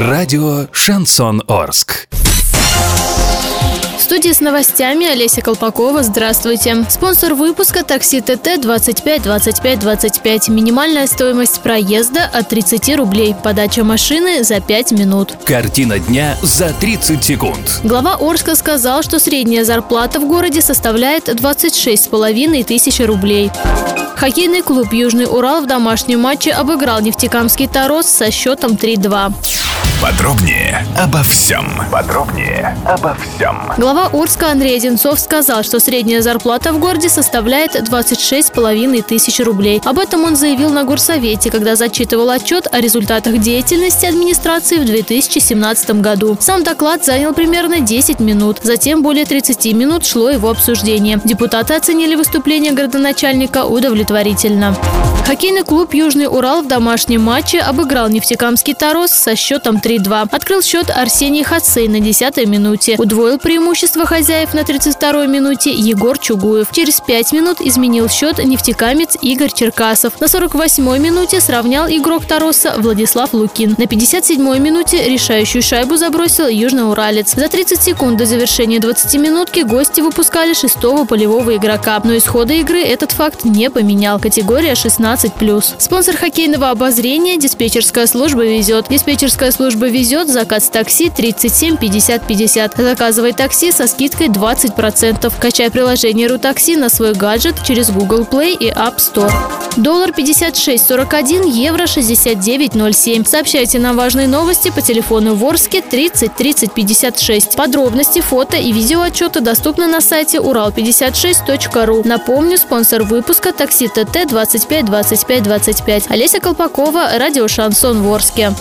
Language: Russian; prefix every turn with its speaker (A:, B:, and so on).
A: Радио «Шансон Орск».
B: В студии с новостями Олеся Колпакова. Здравствуйте. Спонсор выпуска такси ТТ 25 25 25. Минимальная стоимость проезда от 30 рублей. Подача машины за 5 минут.
A: Картина дня за 30 секунд.
B: Глава Орска сказал, что средняя зарплата в городе составляет 26,5 тысяч рублей. Хоккейный клуб «Южный Урал» в домашнем матче обыграл нефтекамский «Торос» со счетом 3-2.
A: Подробнее обо всем. Подробнее обо всем.
B: Глава Урска Андрей Одинцов сказал, что средняя зарплата в городе составляет 26,5 тысяч рублей. Об этом он заявил на горсовете, когда зачитывал отчет о результатах деятельности администрации в 2017 году. Сам доклад занял примерно 10 минут. Затем более 30 минут шло его обсуждение. Депутаты оценили выступление городоначальника удовлетворительно. Хоккейный клуб «Южный Урал» в домашнем матче обыграл нефтекамский «Торос» со счетом 3-2. Открыл счет Арсений Хацей на 10-й минуте. Удвоил преимущество хозяев на 32-й минуте Егор Чугуев. Через 5 минут изменил счет нефтекамец Игорь Черкасов. На 48-й минуте сравнял игрок «Тороса» Владислав Лукин. На 57-й минуте решающую шайбу забросил Южноуралец. За 30 секунд до завершения 20-минутки гости выпускали шестого полевого игрока. Но исхода игры этот факт не поменял. Категория 16 15+. Спонсор хоккейного обозрения – диспетчерская служба «Везет». Диспетчерская служба «Везет» заказ такси 37 50 50. Заказывай такси со скидкой 20%. Качай приложение «Рутакси» на свой гаджет через Google Play и App Store. Доллар 56.41, евро 69.07. Сообщайте нам важные новости по телефону Ворске 30 30 56. Подробности, фото и видеоотчеты доступны на сайте урал56.ру. Напомню, спонсор выпуска такси ТТ 25 20 25 25. Олеся Колпакова, радио «Шансон Ворске».